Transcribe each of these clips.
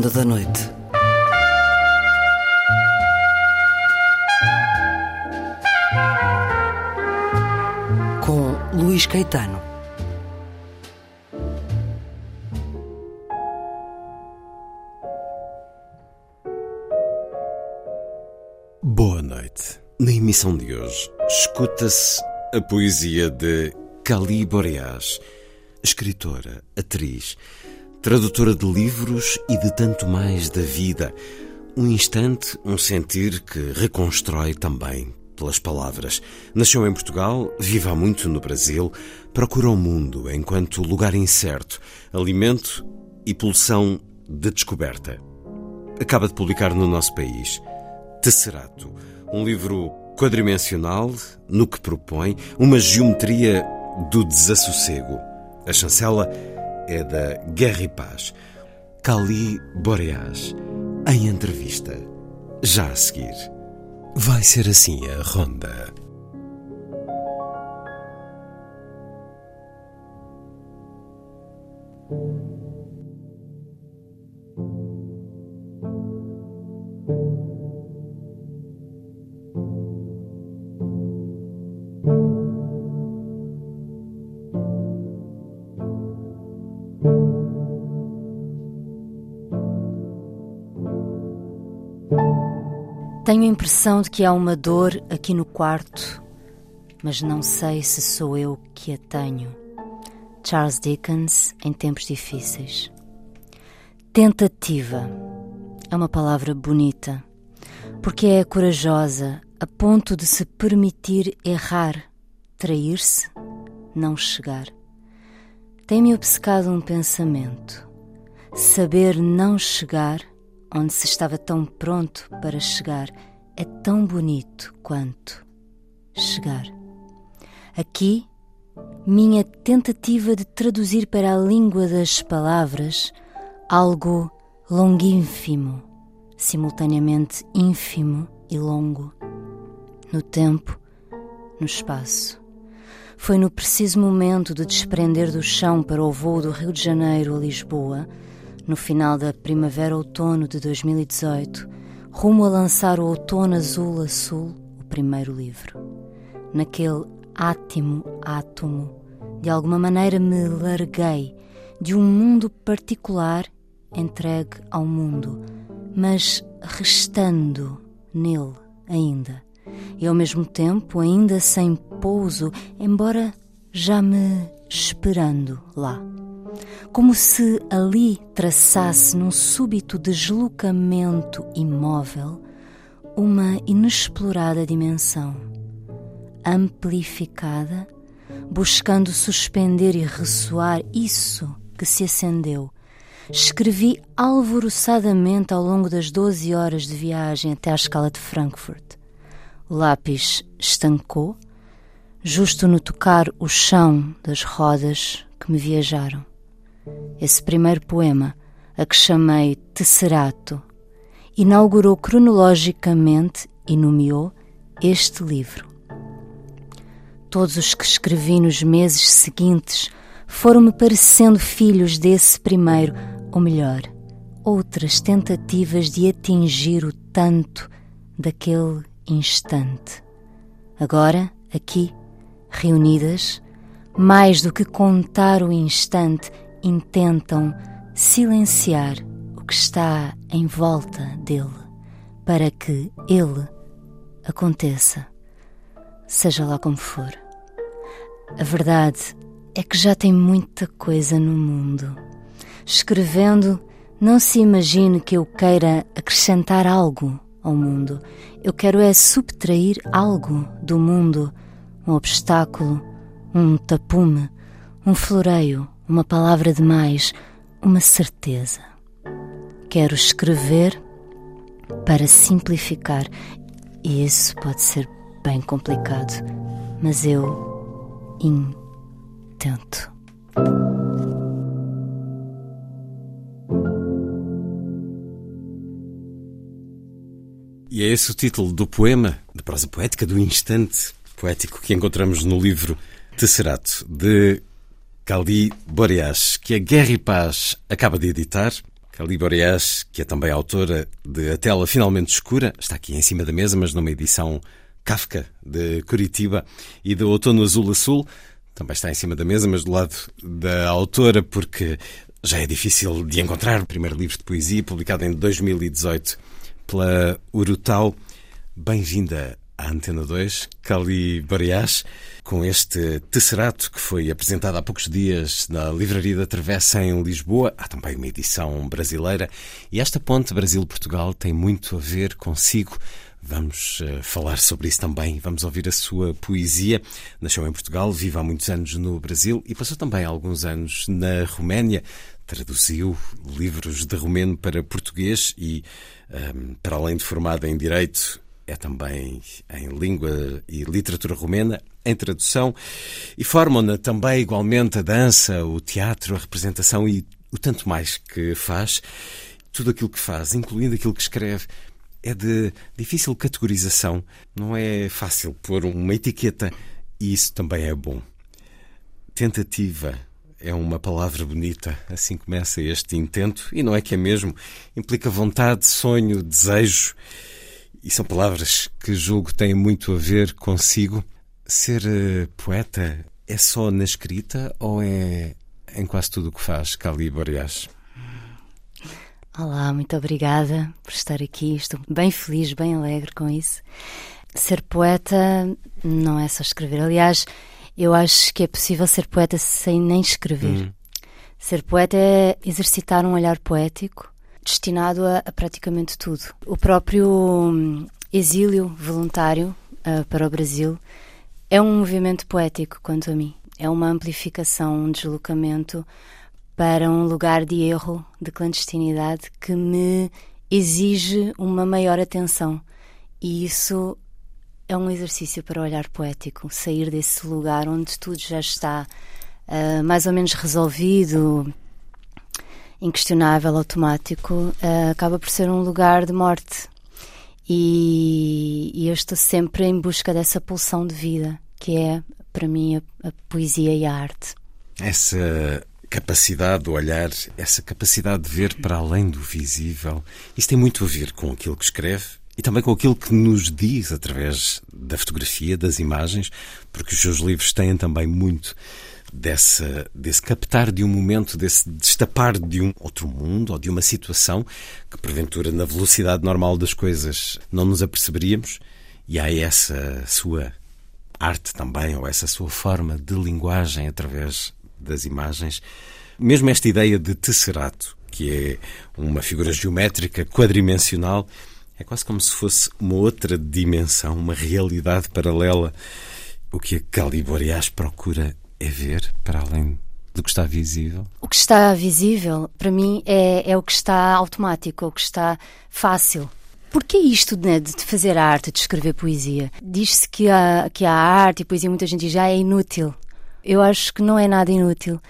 Ronda da Noite. Com Luís Caetano. Boa noite. Na emissão de hoje, escuta-se a poesia de Cali Boreas, escritora, atriz, tradutora de livros e de tanto mais da vida. Um instante, um sentir que reconstrói também pelas palavras. Nasceu em Portugal, vive há muito no Brasil, procura o mundo enquanto lugar incerto, alimento e pulsão de descoberta. Acaba de publicar no nosso país Tesserato, um livro quadrimensional no que propõe uma geometria do desassossego. A chancela é da Guerra e Paz. Cali Boreas, em entrevista. Já a seguir. Vai ser assim a ronda. Tenho a impressão de que há uma dor aqui no quarto, mas não sei se sou eu que a tenho. Charles Dickens, em tempos difíceis. Tentativa é uma palavra bonita, porque é corajosa a ponto de se permitir errar, trair-se, não chegar. Tem-me obcecado um pensamento. Saber não chegar onde se estava tão pronto para chegar, é tão bonito quanto chegar. Aqui, minha tentativa de traduzir para a língua das palavras algo longínfimo, simultaneamente ínfimo e longo, no tempo, no espaço. Foi no preciso momento de desprender do chão para o voo do Rio de Janeiro a Lisboa no final da primavera-outono de 2018, rumo a lançar o Outono Azul a Sul, o primeiro livro. Naquele átimo átomo, de alguma maneira me larguei de um mundo particular entregue ao mundo, mas restando nele ainda. E ao mesmo tempo, ainda sem pouso, embora já me esperando lá como se ali traçasse num súbito deslocamento imóvel uma inexplorada dimensão, amplificada, buscando suspender e ressoar isso que se acendeu. Escrevi alvoroçadamente ao longo das doze horas de viagem até à escala de Frankfurt. O lápis estancou, justo no tocar o chão das rodas que me viajaram. Esse primeiro poema, a que chamei Tesserato, inaugurou cronologicamente e nomeou este livro. Todos os que escrevi nos meses seguintes foram-me parecendo filhos desse primeiro, ou melhor, outras tentativas de atingir o tanto daquele instante. Agora, aqui, reunidas, mais do que contar o instante, intentam silenciar o que está em volta dele para que ele aconteça, seja lá como for. A verdade é que já tem muita coisa no mundo. Escrevendo, não se imagine que eu queira acrescentar algo ao mundo. Eu quero é subtrair algo do mundo, um obstáculo, um tapume, um floreio, uma palavra demais, uma certeza. Quero escrever para simplificar, e isso pode ser bem complicado, mas eu intento. E é esse o título do poema, de prosa poética, do instante poético que encontramos no livro Tesserato, de Cali Boreas, que a Guerra e Paz acaba de editar. Caliboreas, que é também autora de A Tela Finalmente Escura, está aqui em cima da mesa, mas numa edição Kafka de Curitiba e do Outono Azul Azul. Também está em cima da mesa, mas do lado da autora, porque já é difícil de encontrar. O primeiro livro de poesia, publicado em 2018 pela Urutau. Bem-vinda à Antena 2, Cali Bariás, com este tesserato que foi apresentado há poucos dias na Livraria da Travessa em Lisboa. Há também uma edição brasileira. E esta ponte Brasil-Portugal tem muito a ver consigo. Vamos uh, falar sobre isso também. Vamos ouvir a sua poesia. Nasceu em Portugal, vive há muitos anos no Brasil e passou também alguns anos na Roménia. Traduziu livros de romeno para português e, um, ehm, para além de formada em Direito, é também em língua e literatura romena, em tradução, e formam-na também igualmente a dança, o teatro, a representação e o tanto mais que faz. Tudo aquilo que faz, incluindo aquilo que escreve, é de difícil categorização. Não é fácil pôr uma etiqueta e isso também é bom. Tentativa é uma palavra bonita, assim começa este intento, e não é que é mesmo, implica vontade, sonho, desejo, e são palavras que julgo têm muito a ver consigo. Ser uh, poeta é só na escrita ou é em quase tudo o que faz, Cali Boreas? Olá, muito obrigada por estar aqui. Estou bem feliz, bem alegre com isso. Ser poeta não é só escrever. Aliás, eu acho que é possível ser poeta sem nem escrever. Hum. Ser poeta é exercitar um olhar poético destinado a, a praticamente tudo. O próprio hum, exílio voluntário uh, para o Brasil é um movimento poético, quanto a mim. É uma amplificação, um deslocamento para um lugar de erro, de clandestinidade, que me exige uma maior atenção. E isso é um exercício para olhar poético, sair desse lugar onde tudo já está uh, mais ou menos resolvido, inquestionável, automático, uh, acaba por ser um lugar de morte. E, e, eu estou sempre em busca dessa pulsão de vida, que é, para mim, a, a poesia e a arte. Essa capacidade de olhar, essa capacidade de ver para além do visível, isso tem muito a ver com aquilo que escreve e também com aquilo que nos diz através da fotografia, das imagens, porque os seus livros têm também muito dessa, desse captar de um momento, desse destapar de um outro mundo ou de uma situação que, porventura, na velocidade normal das coisas não nos aperceberíamos, e há essa sua arte também, ou essa sua forma de linguagem através das imagens. Mesmo esta ideia de tesserato, que é uma figura geométrica quadrimensional, é quase como se fosse uma outra dimensão, uma realidade paralela. O que a Caliborias procura é ver para além do que está visível? O que está visível, para mim, é, é o que está automático, o que está fácil. Porquê isto né, de fazer arte, de escrever poesia? Diz-se que a, que a arte e a poesia, muita gente diz, já é inútil. Eu acho que não é nada inútil.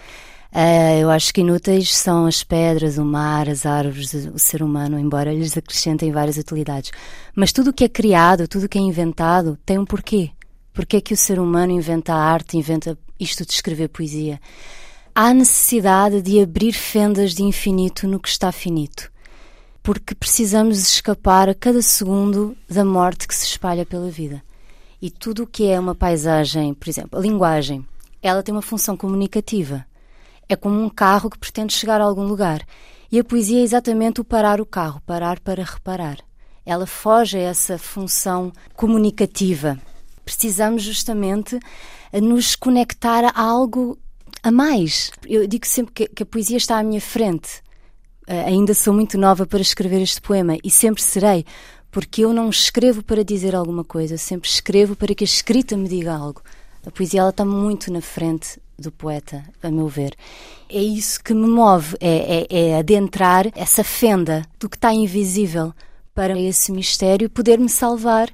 Uh, eu acho que inúteis são as pedras, o mar, as árvores, o ser humano, embora lhes acrescentem várias utilidades. Mas tudo o que é criado, tudo o que é inventado, tem um porquê. Porquê é que o ser humano inventa a arte, inventa isto de escrever poesia? Há necessidade de abrir fendas de infinito no que está finito. Porque precisamos escapar a cada segundo da morte que se espalha pela vida. E tudo o que é uma paisagem, por exemplo, a linguagem, ela tem uma função comunicativa. É como um carro que pretende chegar a algum lugar. E a poesia é exatamente o parar o carro, parar para reparar. Ela foge a essa função comunicativa. Precisamos justamente nos conectar a algo a mais. Eu digo sempre que, que a poesia está à minha frente. Uh, ainda sou muito nova para escrever este poema e sempre serei, porque eu não escrevo para dizer alguma coisa, sempre escrevo para que a escrita me diga algo. A poesia ela está muito na frente do poeta, a meu ver. É isso que me move, é, é, é adentrar essa fenda do que está invisível para esse mistério poder me salvar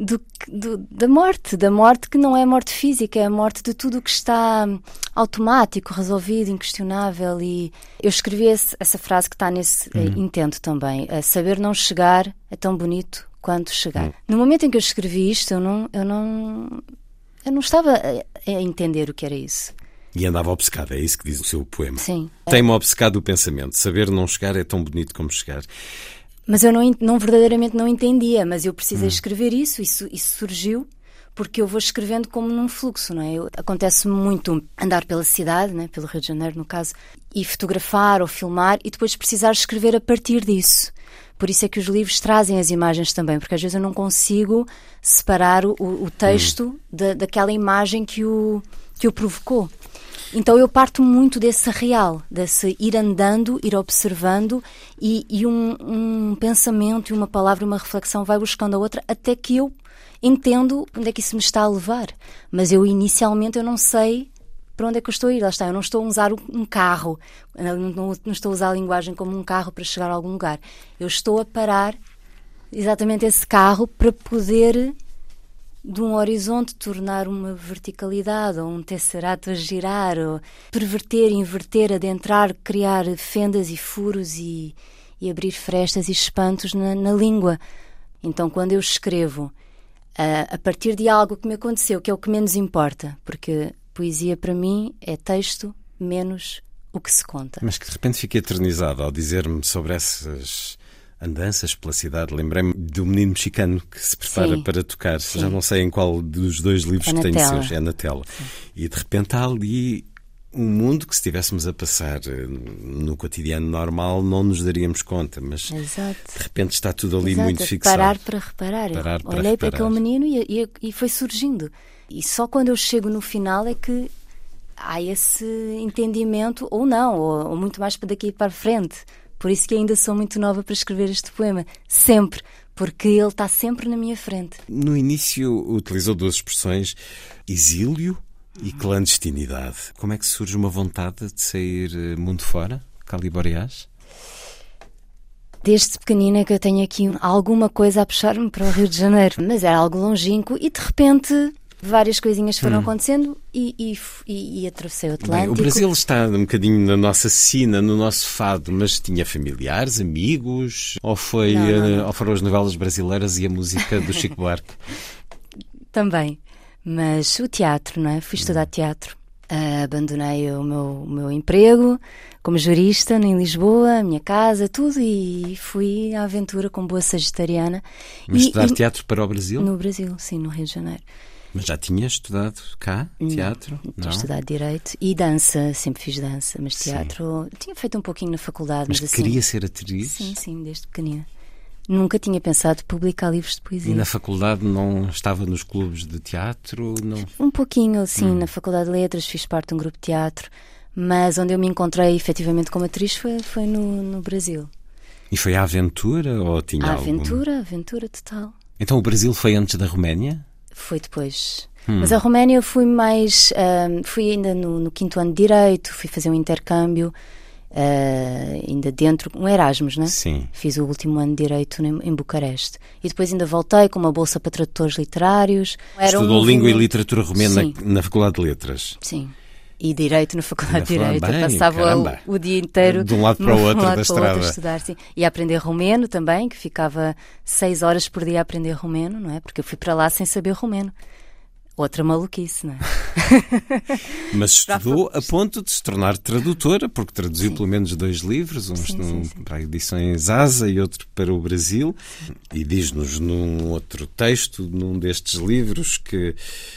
do, do, da morte, da morte que não é a morte física, é a morte de tudo o que está automático, resolvido, inquestionável. E eu escrevi esse, essa frase que está nesse uhum. uh, intento também: saber não chegar é tão bonito quanto chegar. Uhum. No momento em que eu escrevi isto, eu não, eu não, eu não estava a, a entender o que era isso. E andava obcecada, é isso que diz o seu poema. Sim. Tem-me obcecado o pensamento. Saber não chegar é tão bonito como chegar. Mas eu não, não verdadeiramente não entendia, mas eu precisei Hum. escrever isso, isso, isso surgiu porque eu vou escrevendo como num fluxo, não é? Acontece-me muito andar pela cidade, né, pelo Rio de Janeiro no caso, e fotografar ou filmar e depois precisar escrever a partir disso. Por isso é que os livros trazem as imagens também, porque às vezes eu não consigo separar o, o texto da, daquela imagem que o, que o provocou. Então eu parto muito desse real, desse ir andando, ir observando e, e um, um pensamento uma palavra, uma reflexão vai buscando a outra até que eu entendo onde é que isso me está a levar. Mas eu inicialmente eu não sei para onde é que eu estou a ir. Lá está, eu não estou a usar um carro, não, não- não estou a usar a linguagem como um carro para chegar a algum lugar. Eu estou a parar exatamente esse carro para poder de um horizonte tornar uma verticalidade ou um tesserato a girar ou perverter, inverter, adentrar, criar fendas e furos e, e abrir frestas e espantos na, na língua. Então, quando eu escrevo a, a partir de algo que me aconteceu, que é o que menos importa, porque poesia para mim é texto menos o que se conta. Mas que de repente fiquei eternizado ao dizer-me sobre essas andanças pela cidade. Lembrei-me do menino mexicano que se prepara Sim. para tocar. Sim. Já não sei em qual dos dois livros É que tenho tela. seus. É na tela. E de repente há ali um mundo que se estivéssemos a passar eh, no cotidiano normal não nos daríamos conta, mas Exato. de repente está tudo ali Exato, muito fixado. Parar para reparar. Parar para Olhei para reparar. aquele menino e, e- e foi surgindo. E só quando eu chego no final é que há esse entendimento, ou não, ou, ou muito mais para daqui para frente. Por isso que ainda sou muito nova para escrever este poema. Sempre. Porque ele está sempre na minha frente. No início utilizou duas expressões, exílio e clandestinidade. Como é que surge uma vontade de sair eh, mundo fora, Caliboreás? Desde pequenina que eu tenho aqui alguma coisa a puxar-me para o Rio de Janeiro. Mas era algo longínquo e de repente várias coisinhas foram acontecendo e, e, e, e atravessei o Atlântico. Bem, o Brasil está um bocadinho na nossa sina, no nosso fado, mas tinha familiares, amigos? Ou, foi, Não, não, eh, não. ou foram as novelas brasileiras e a música do Chico Buarque? Também. Mas o teatro, não é? Fui estudar teatro. Ah, abandonei o meu, o meu emprego como jurista em Lisboa, a minha casa, tudo, e fui à aventura com boa sagitariana. Mas E- estudar e- teatro para o Brasil? No Brasil, sim, no Rio de Janeiro. Mas já tinha estudado cá, teatro? Tinha estudado Direito e dança, sempre fiz dança, mas Sim. teatro tinha feito um pouquinho na faculdade, mas, Mas assim. queria ser atriz? Sim, sim, desde pequenina. Nunca tinha pensado publicar livros de poesia. E na faculdade não estava nos clubes de teatro? Não... Um pouquinho, sim, Hum. na Faculdade de Letras fiz parte de um grupo de teatro, mas onde eu me encontrei efetivamente como atriz foi, foi no, no Brasil. E foi a aventura ou tinha A aventura, aventura total. Então o Brasil foi antes da Roménia? Foi depois. Hum. Mas a Roménia eu fui mais. ahm, fui ainda no, no quinto ano de Direito, fui fazer um intercâmbio, ah, ainda dentro, um Erasmus, né? Sim. Fiz o último ano de Direito em, em Bucareste. E depois ainda voltei com uma bolsa para tradutores literários. Era um Estudou Língua e Literatura Romena Sim. na Faculdade de Letras. Sim. E Direito na Faculdade de Direito. Bem, passava o, o dia inteiro De um lado para o outro um lado da para o outro estrada. a estudar, sim. E a aprender romeno também, que ficava seis horas por dia a aprender romeno, não é? Porque eu fui para lá sem saber romeno. Outra maluquice, não é? Mas estudou a ponto de se tornar tradutora, porque traduziu pelo menos dois livros, uns Sim, sim, sim. para edições Asa e outro para o Brasil. E diz-nos num outro texto, num destes livros, que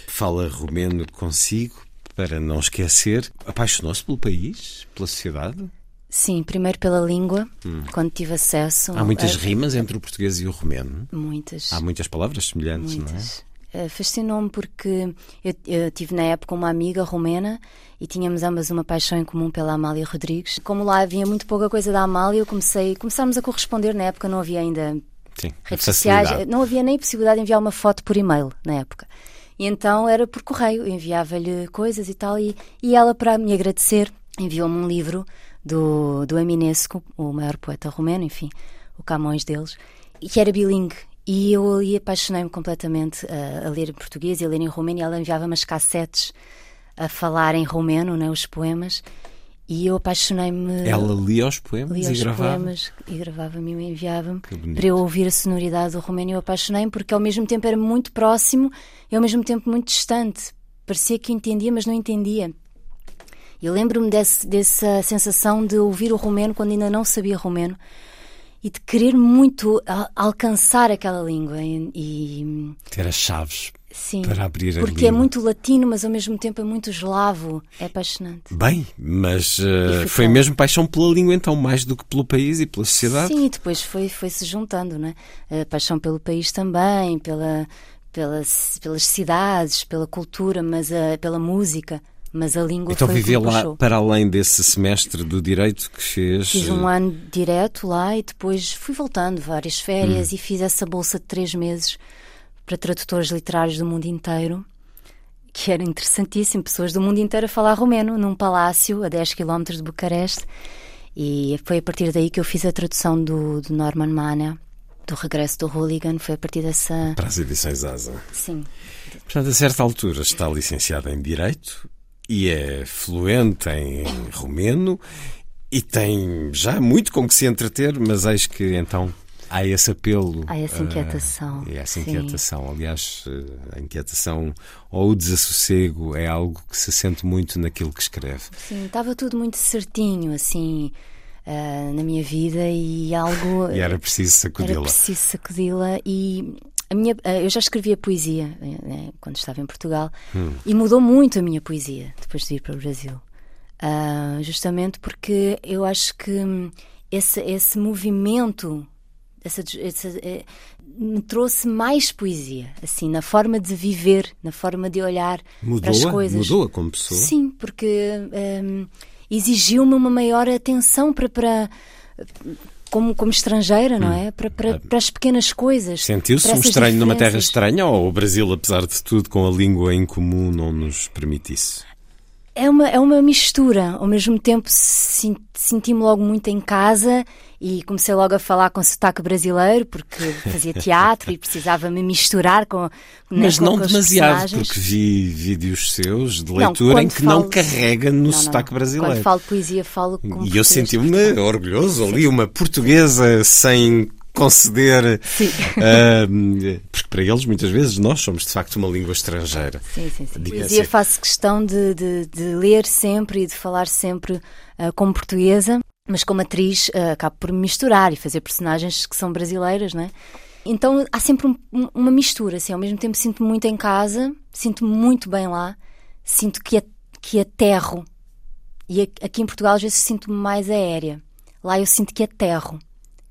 fala romeno consigo, para não esquecer. Apaixonou-se pelo país, pela sociedade? Sim, primeiro pela língua, quando tive acesso. Hum. Há muitas a- rimas entre o português e o romeno. Muitas. Há muitas palavras semelhantes, não é? Muitas. Eh, Fascinou-me porque eu, eu tive na época uma amiga romena e tínhamos ambas uma paixão em comum pela Amália Rodrigues. Como lá havia muito pouca coisa da Amália, eu comecei, começámos a corresponder na época, não havia ainda Sim, redes sociais, não havia nem possibilidade de enviar uma foto por e-mail na época. E então era por correio, enviava-lhe coisas e tal, e, e ela, para me agradecer, enviou-me um livro do, do Eminescu, o maior poeta romeno, enfim, o Camões deles, que era bilingue. E eu ali apaixonei-me completamente a, a ler em português e a ler em romeno, e ela enviava-me as cassetes a falar em romeno, né, os poemas, e eu apaixonei-me. Ela lia os poemas Lia e os gravava. poemas e gravava-me e enviava-me para eu ouvir a sonoridade do romeno e eu apaixonei-me porque ao mesmo tempo era muito próximo e ao mesmo tempo muito distante. Parecia que entendia, mas não entendia. Eu lembro-me dessa sensação de ouvir o romeno quando ainda não sabia romeno e de querer muito alcançar aquela língua e, e ter as chaves Sim, para abrir porque é muito latino, mas ao mesmo tempo é muito eslavo. É apaixonante. Bem, mas uh, foi mesmo paixão pela língua, então, mais do que pelo país e pela sociedade? Sim, e depois foi, foi se juntando, né? A paixão pelo país também, pela, pelas, pelas cidades, pela cultura, mas a, pela música. Mas a língua então foi vivia lá para além desse semestre do direito que fez? Fiz um eh, ano direto lá e depois fui voltando várias férias hum. e fiz essa bolsa de três meses para tradutores literários do mundo inteiro, que era interessantíssimo, pessoas do mundo inteiro a falar romeno, num palácio a 10 km de Bucareste. E foi a partir daí que eu fiz a tradução do, do Norman Mann, do Regresso do Hooligan, foi a partir dessa... Para as edições ASA. Sim. Portanto, a certa altura está licenciada em Direito e é fluente em romeno e tem já muito com que se entreter, mas eis que então há esse apelo. Há essa inquietação. Uh, essa inquietação. Aliás, eh, a inquietação ou o desassossego é algo que se sente muito naquilo que escreve. Sim, estava tudo muito certinho, assim. Uh, na minha vida e algo e era preciso sacudi-la era preciso sacudi-la e a minha eu já escrevia poesia né, quando estava em Portugal hum. e mudou muito a minha poesia depois de ir para o Brasil uh, justamente porque eu acho que esse esse movimento essa, essa, é, me trouxe mais poesia, assim, na forma de viver, na forma de olhar para as coisas. Mudou-a como pessoa? Sim, porque um, exigiu-me uma maior atenção para, para como, como estrangeira, não hum. é? Para, para, para as pequenas coisas. Sentiu-se um estranho numa terra estranha ou o Brasil, apesar de tudo, com a língua em comum, não nos permitisse? É uma, é uma mistura. Ao mesmo tempo, senti-me logo muito em casa e comecei logo a falar com sotaque brasileiro, porque fazia teatro e precisava me misturar com. Né, Mas com, não com demasiado, porque vi vídeos seus de leitura não, em que falo... não carrega no não, sotaque não. brasileiro. Quando falo poesia, falo com. E eu senti-me orgulhoso ali, uma portuguesa sem conceder. Sim. Uh, porque para eles, muitas vezes, nós somos de facto uma língua estrangeira. Sim, sim, sim. Poesia assim. faço questão de, de, de, ler sempre e de falar sempre uh, como portuguesa, mas como atriz uh, acabo por misturar e fazer personagens que são brasileiras, não é? Então há sempre um, uma mistura, assim, ao mesmo tempo sinto-me muito em casa, sinto-me muito bem lá, sinto que, a, que aterro. E aqui em Portugal às vezes sinto-me mais aérea. Lá eu sinto que aterro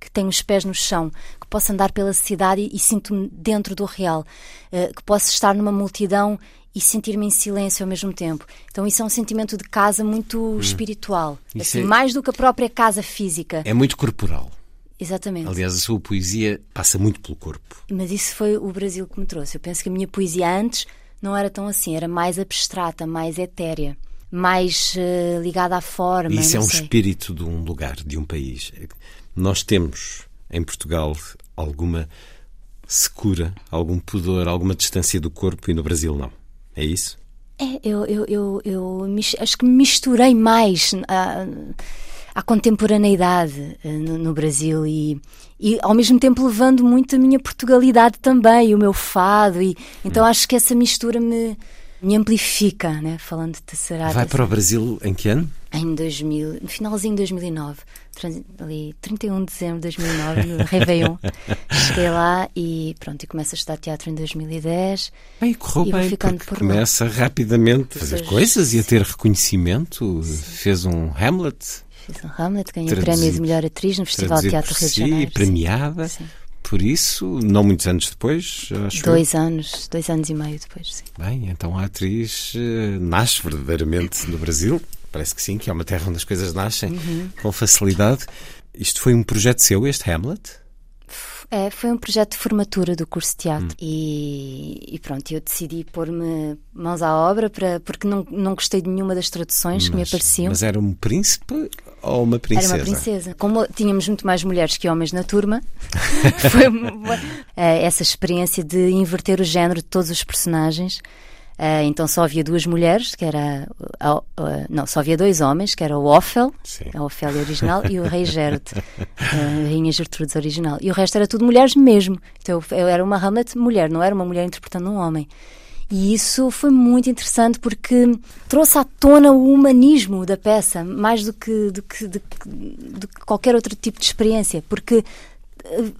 que tenho os pés no chão, que posso andar pela cidade e, e sinto-me dentro do real, uh, que posso estar numa multidão e sentir-me em silêncio ao mesmo tempo. Então isso é um sentimento de casa muito hum. espiritual, assim, é... mais do que a própria casa física. É muito corporal. Exatamente. Aliás, a sua poesia passa muito pelo corpo. Mas isso foi o Brasil que me trouxe. Eu penso que a minha poesia antes não era tão assim, era mais abstrata, mais etérea, mais uh, ligada à forma. Isso é um sei. espírito de um lugar, de um país. Nós temos em Portugal alguma secura, algum pudor, alguma distância do corpo e no Brasil não. É isso? É, eu, eu, eu, eu acho que me misturei mais à, à contemporaneidade eh, no, no, Brasil e, e ao mesmo tempo levando muito a minha Portugalidade também, o meu fado. E, então hum. acho que essa mistura me, me amplifica, né? falando de Tesserata. Vai para o Brasil em que ano? Em 2000, no finalzinho de 2009, ali 31 de dezembro de 2009, no Réveillon. Cheguei lá e pronto, e começo a estudar teatro em 2010. Bem, correu e bem, ficando por começa lá. rapidamente a fazer coisas e a ter reconhecimento. Sim. Fez um Hamlet. Fiz um Hamlet, ganhei o prémio de melhor atriz no Festival de Teatro Rio de Janeiro. premiada. Sim por isso, não muitos anos depois, acho Dois eu. anos, dois anos e meio depois, sim. Bem, então a atriz uh, nasce verdadeiramente no Brasil, parece que sim, que é uma terra onde as coisas nascem uhum. com facilidade. Isto foi um projeto seu, este Hamlet? É, foi um projeto de formatura do curso de teatro hum. e, e, pronto, eu decidi pôr-me mãos à obra para, porque não, não gostei de nenhuma das traduções mas, que me apareciam. Mas era um príncipe ou uma princesa? Era uma princesa. Como tínhamos muito mais mulheres que homens na turma, foi uma, eh, essa experiência de inverter o género de todos os personagens Uh, então só havia duas mulheres, que era. Uh, uh, não, só havia dois homens, que era o Ofel, a Ofélia original, e o Rei Gerard, a Rainha Gertrudes original. E o resto era tudo mulheres mesmo. Então eu, era uma Hamlet mulher, não era uma mulher interpretando um homem. E isso foi muito interessante porque trouxe à tona o humanismo da peça, mais do que, do que, do que, do que qualquer outro tipo de experiência. Porque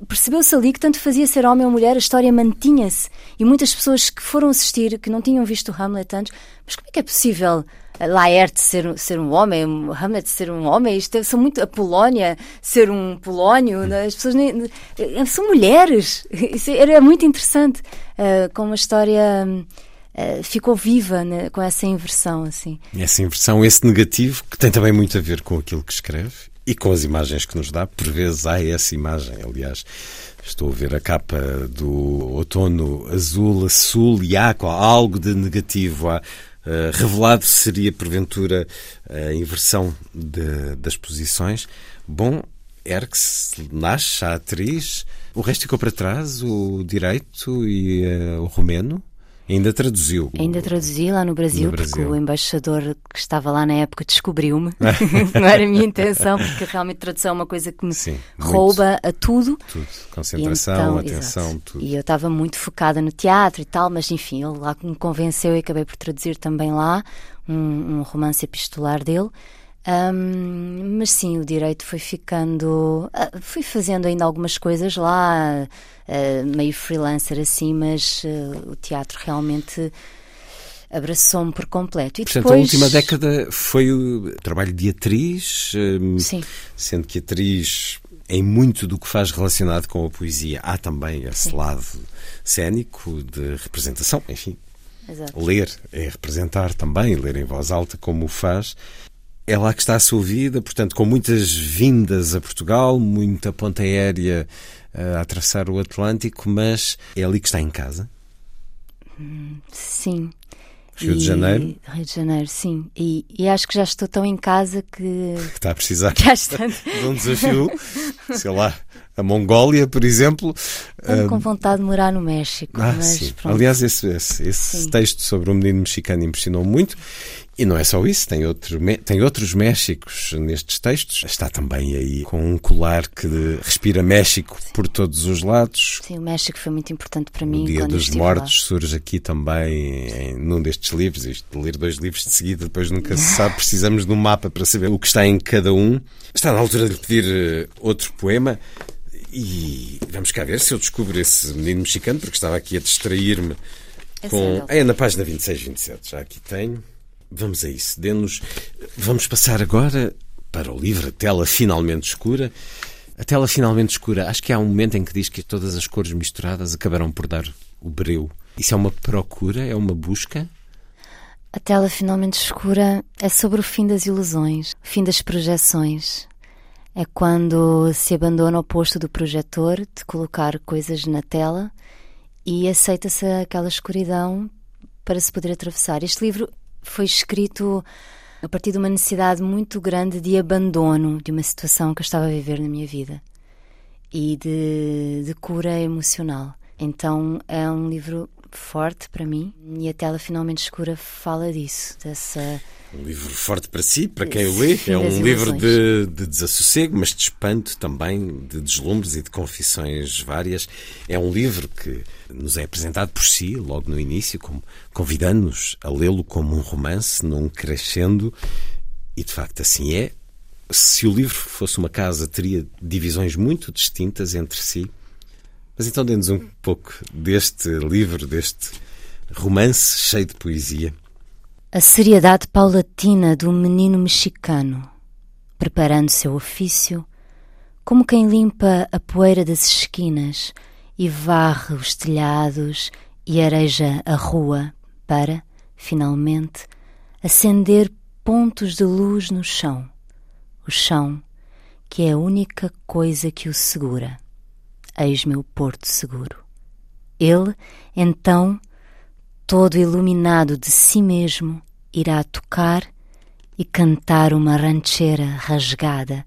percebeu-se ali que tanto fazia ser homem ou mulher, a história mantinha-se. E muitas pessoas que foram assistir, que não tinham visto Hamlet antes, mas como é que é possível Laerte ser, ser um homem, Hamlet ser um homem, isto é, são muito, a Polónia ser um polónio, né? as pessoas nem, eh, são mulheres. Isso era muito interessante, uh, como a história uh, ficou viva né, com essa inversão. Assim. Essa inversão, esse negativo, que tem também muito a ver com aquilo que escreve e com as imagens que nos dá. Por vezes há essa imagem, aliás. Estou a ver a capa do outono azul, azul e há algo de negativo. Há Uh, revelado seria porventura a inversão de, das posições. Bom, Erx nasce a atriz, o resto ficou para trás, o direito e uh, o romeno. Ainda traduziu? Ainda traduzi lá no Brasil, no Brasil, porque o embaixador que estava lá na época descobriu-me. não era a minha intenção, porque realmente tradução é uma coisa que me Sim, rouba muito. a tudo. Tudo. Concentração, então, atenção, exato. tudo. E eu estava muito focada no teatro e tal, mas enfim, ele lá me convenceu e acabei por traduzir também lá um, um romance epistolar dele. Um, mas sim, o direito foi ficando. Uh, fui fazendo ainda algumas coisas lá, uh, meio freelancer assim, mas uh, o teatro realmente abraçou-me por completo. E Portanto, depois... a última década foi o trabalho de atriz, sim. sendo que atriz em muito do que faz relacionado com a poesia há também esse sim. lado cénico de representação, enfim. Exato. Ler é representar também, ler em voz alta como o faz é lá que está a sua vida, portanto, com muitas vindas a Portugal, muita ponta aérea uh, a atravessar o Atlântico, mas é ali que está em casa? Sim. Rio e... de Janeiro? Rio de Janeiro, sim. E, e, acho que já estou tão em casa que. que está a precisar já está... de um desafio, sei lá, a Mongólia, por exemplo. Estou com vontade de morar no México. Ah, sim. Pronto. Aliás, esse, esse, esse texto sobre o menino mexicano impressionou muito. E não é só isso, tem, outro, tem outros Méxicos nestes textos. Está também aí com um colar que respira México Sim. por todos os lados. Sim, o México foi muito importante para mim. O Dia dos Mortos lá. surge aqui também em, num destes livros. Isto de ler dois livros de seguida, depois nunca se sabe. Precisamos de um mapa para saber o que está em cada um. Está na altura de pedir eh, outro poema. E vamos cá ver se eu descubro esse menino mexicano, porque estava aqui a distrair-me com. É na página 26, 27. Já aqui tenho. Vamos a isso. Dê-nos. Vamos passar agora para o livro A Tela Finalmente Escura. A tela finalmente escura, acho que há um momento em que diz que todas as cores misturadas acabaram por dar o breu. Isso é uma procura? É uma busca? A tela finalmente escura é sobre o fim das ilusões, o fim das projeções. É quando se abandona o posto do projetor de colocar coisas na tela e aceita-se aquela escuridão para se poder atravessar. Este livro foi escrito a partir de uma necessidade muito grande de abandono de uma situação que eu estava a viver na minha vida e de, de cura emocional. Então é um livro forte para mim e a tela finalmente escura fala disso, dessa um livro forte para si, para quem o lê. É um livro de, de, desassossego, mas de espanto também, de deslumbres e de confissões várias. É um livro que nos é apresentado por si, logo no início, como convidando-nos a lê-lo como um romance, num crescendo, e de facto assim é. Se o livro fosse uma casa, teria divisões muito distintas entre si. Mas então dê-nos um pouco deste livro, deste romance cheio de poesia. A seriedade paulatina do menino mexicano, preparando seu ofício, como quem limpa a poeira das esquinas e varre os telhados e areja a rua para, finalmente, acender pontos de luz no chão, o chão que é a única coisa que o segura. Eis meu porto seguro. Ele, então, todo iluminado de si mesmo, irá tocar e cantar uma rancheira rasgada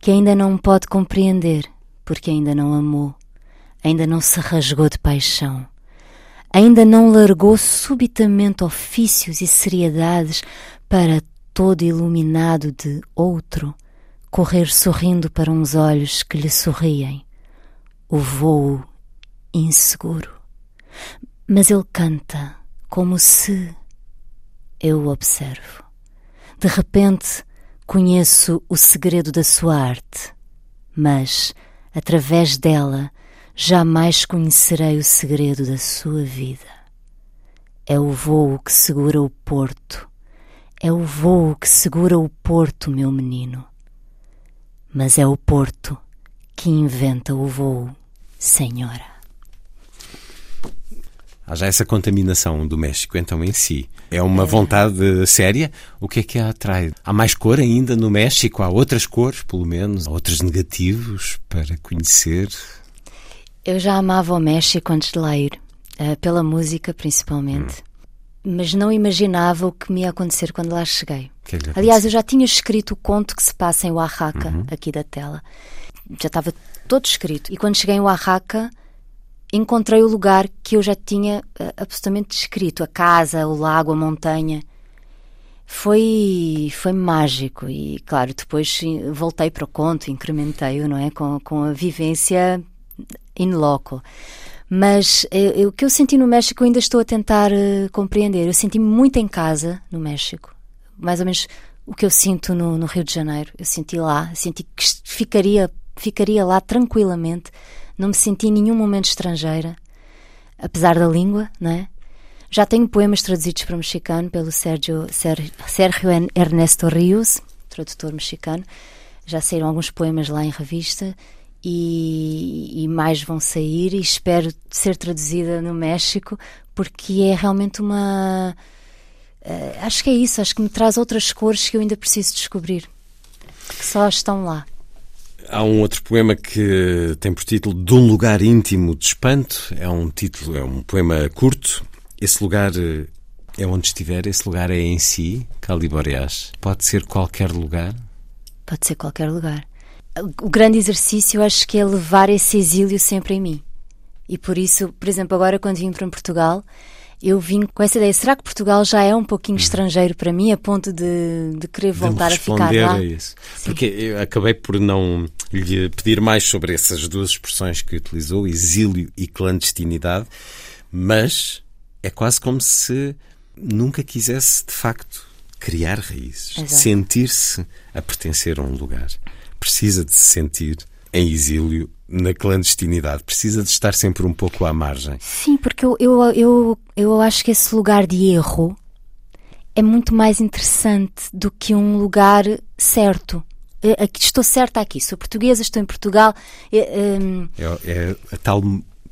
que ainda não pode compreender porque ainda não amou, ainda não se rasgou de paixão, ainda não largou subitamente ofícios e seriedades para todo iluminado de outro correr sorrindo para uns olhos que lhe sorriem. O voo inseguro. Mas ele canta como se eu o observo. De repente, conheço o segredo da sua arte, mas, através dela, jamais conhecerei o segredo da sua vida. É o voo que segura o porto, é o voo que segura o porto, meu menino. Mas é o porto que inventa o voo, senhora. Há já essa contaminação do México, então, em si. É uma é. vontade séria? O que é que a atrai? Há mais cor ainda no México? Há outras cores, pelo menos? Há outros negativos para conhecer? Eu já amava o México antes de lá ir, eh, pela música principalmente. Hum. Mas não imaginava o que me ia acontecer quando lá cheguei. Que Aliás, eu já tinha escrito o conto que se passa em Oaxaca, uhum. aqui da tela. Já estava todo escrito. E quando cheguei em Oaxaca, encontrei o lugar que eu já tinha uh, absolutamente descrito: a casa, o lago, a montanha. Foi, foi mágico e, claro, depois voltei para o conto, incrementei-o, não é? Com, com a vivência in loco. Mas eh, o que eu senti no México ainda estou a tentar uh, compreender. Eu senti-me muito em casa no México, mais ou menos o que eu sinto no, no Rio de Janeiro. Eu senti lá, senti que ficaria, ficaria lá tranquilamente não me senti em nenhum momento estrangeira, apesar da língua, não é? Já tenho poemas traduzidos para o mexicano pelo Sérgio, Sérgio Ernesto Rios, tradutor mexicano. Já saíram alguns poemas lá em revista e, e, mais vão sair e espero ser traduzida no México porque é realmente uma. Uh, acho que é isso, acho que me traz outras cores que eu ainda preciso descobrir, que só estão lá. Há um outro poema que tem por título De um lugar íntimo de espanto. É um título, é um poema curto. Esse lugar eh, é onde estiver, esse lugar é em si, Caliboreás. Pode ser qualquer lugar? Pode ser qualquer lugar. O grande exercício acho que é levar esse exílio sempre em mim. E por isso, por exemplo, agora quando vim para Portugal, eu vim com essa ideia. Será que Portugal já é um pouquinho hum. estrangeiro para mim, a ponto de, de querer voltar de a ficar lá? A isso. Porque eu acabei por não lhe pedir mais sobre essas duas expressões que utilizou, exílio e clandestinidade, mas é quase como se nunca quisesse, de facto, criar raízes, sentir-se a pertencer a um lugar. Precisa de se sentir em exílio na clandestinidade, precisa de estar sempre um pouco à margem. Sim, porque eu, eu, eu, eu acho que esse lugar de erro é muito mais interessante do que um lugar certo. Aqui, estou certa aqui, sou portuguesa, estou em Portugal. É, é, é a tal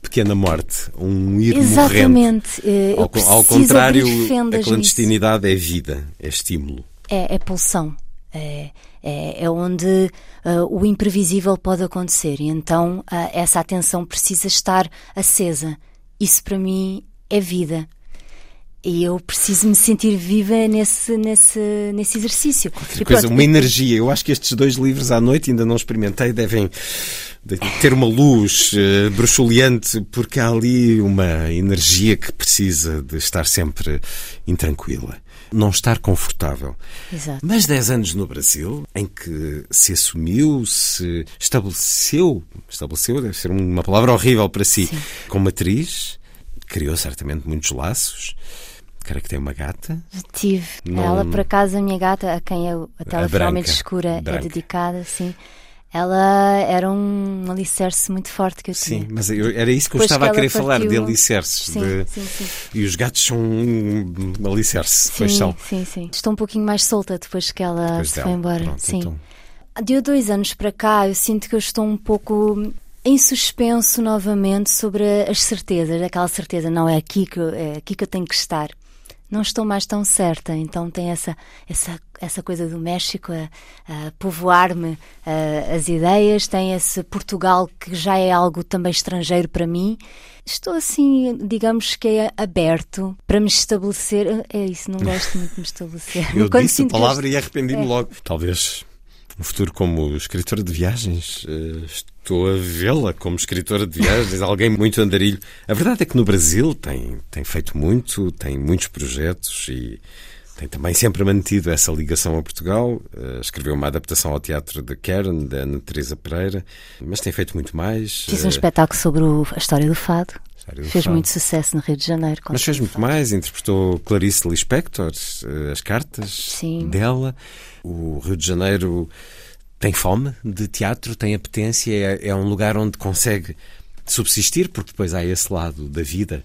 pequena morte, um ir Exatamente. morrendo. Ao, ao contrário, a clandestinidade nisso. é vida, é estímulo. É, é pulsão. É, é, é onde uh, o imprevisível pode acontecer e então uh, essa atenção precisa estar acesa. Isso para mim é vida. E eu preciso me sentir viva nesse, nesse, nesse exercício. Outra coisa, uma energia. Eu acho que estes dois livros à noite ainda não experimentei, devem ter uma luz uh, bruxuleante, porque há ali uma energia que precisa de estar sempre intranquila não estar confortável. Exato. Mas 10 anos no Brasil, em que se assumiu, se estabeleceu, estabeleceu, deve ser uma palavra horrível para si, Sim. como atriz, criou certamente muitos laços. Creio que tem uma gata. Tive. Não... Ela, por acaso, a minha gata, a quem eu, a tela finalmente escura é branca. é dedicada, sim ela era um alicerce muito forte que eu tinha. Sim, mas eu, era isso que eu estava que a querer falar, de alicerces. Sim, de... sim, sim. E os gatos são um alicerce, sim, são. Sim, sim. Estou um pouquinho mais solta depois que ela depois se dela. foi embora. Pronto, sim. Então... De dois anos para cá, eu sinto que eu estou um pouco em suspenso novamente sobre as certezas, aquela certeza, não é aqui que, é aqui que eu tenho que estar não estou mais tão certa. Então tem essa, essa, essa coisa do México a, a povoar-me as ideias, tem esse Portugal que já é algo também estrangeiro para mim. Estou assim, digamos que é aberto para me estabelecer. É isso, não gosto muito de me estabelecer. Eu Quando disse a palavra e arrependi-me é. logo. Talvez um futuro como escritora de viagens. Estou a vê-la como escritora de viagens, alguém muito andarilho. A verdade é que no Brasil tem, tem feito muito, tem muitos projetos e tem também sempre mantido essa ligação a Portugal. Uh, escreveu uma adaptação ao teatro de Karen, da Ana Teresa Pereira, mas tem feito muito mais. Fiz um uh, espetáculo sobre o, a história do fado. Fez muito sucesso no Rio de Janeiro. Mas fez muito mais, interpretou Clarice Lispector, eh, as cartas Sim. dela. O Rio de Janeiro tem fome de teatro, tem apetência, é, é um lugar onde consegue subsistir, porque depois há esse lado da vida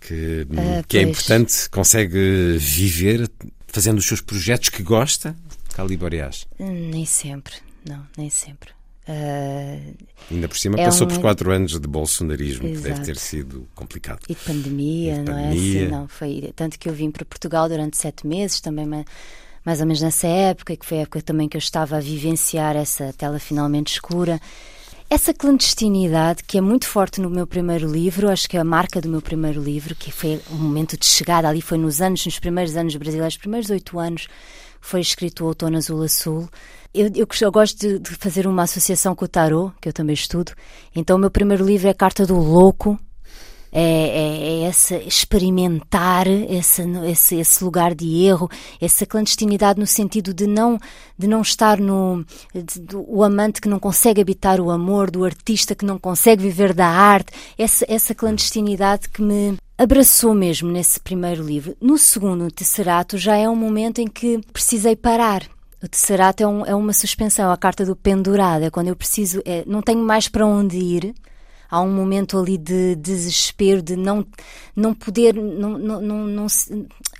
que, ah, que é importante, consegue viver fazendo os seus projetos que gosta, Caliboreás? Nem sempre, não, nem sempre. Uh, Ainda por cima é passou um... por quatro anos de bolsonarismo, Exato. que deve ter sido complicado. E de pandemia, e de não é assim? Não, foi tanto que eu vim para Portugal durante sete meses, também mais ou menos nessa época, que foi a época também que eu estava a vivenciar essa tela finalmente escura. Essa clandestinidade, que é muito forte no meu primeiro livro, acho que é a marca do meu primeiro livro, que foi o momento de chegada ali, foi nos anos, nos primeiros anos brasileiros, os primeiros oito anos, foi escrito o Outono Azul Azul. Eu, eu, eu gosto de, de, fazer uma associação com o tarot, que eu também estudo. Então, o meu primeiro livro é a Carta do Louco, é, é, é esse experimentar esse, esse, esse, lugar de erro, essa clandestinidade no sentido de não, de não estar no. De, do, o amante que não consegue habitar o amor, do artista que não consegue viver da arte, essa, essa clandestinidade que me abraçou mesmo nesse primeiro livro. No segundo, o Tesserato, já é um momento em que precisei parar. O Tesserato é, um, é uma suspensão, a carta do pendurado, é quando eu preciso, é, não tenho mais para onde ir há um momento ali de desespero, de não, não poder, não, não, não, não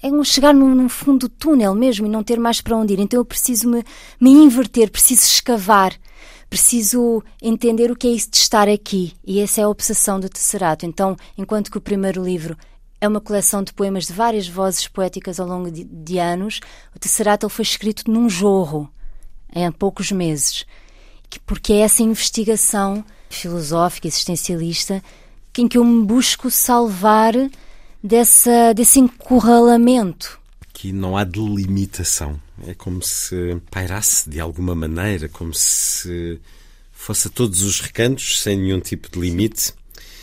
é um chegar no, fundo do túnel mesmo e não ter mais para onde ir. Então eu preciso me, me inverter, preciso escavar, preciso entender o que é isso de estar aqui. E essa é a obsessão do Tesserato. Então, enquanto que o primeiro livro é uma coleção de poemas de várias vozes poéticas ao longo de, de anos, o Tesserato foi escrito num jorro, em poucos meses. Porque é essa investigação filosófica, existencialista, em que eu me busco salvar dessa, desse encurralamento. Que não há delimitação. É como se pairasse de alguma maneira, como se fosse a todos os recantos, sem nenhum tipo de limite.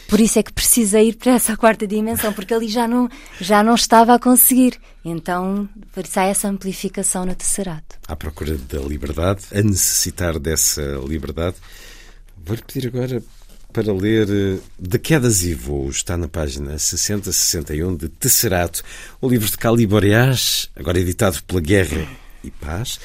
Por isso é que precisa ir para essa quarta dimensão, porque ali já não, já não estava a conseguir. Então, por isso há essa amplificação no Tesserato. À procura da liberdade, a necessitar dessa liberdade. Vou-lhe pedir agora para ler eh, De Quedas e Voos, está na página 60-61 de Tesserato, o livro de Caliboreás, agora editado pela Guerra e Paz,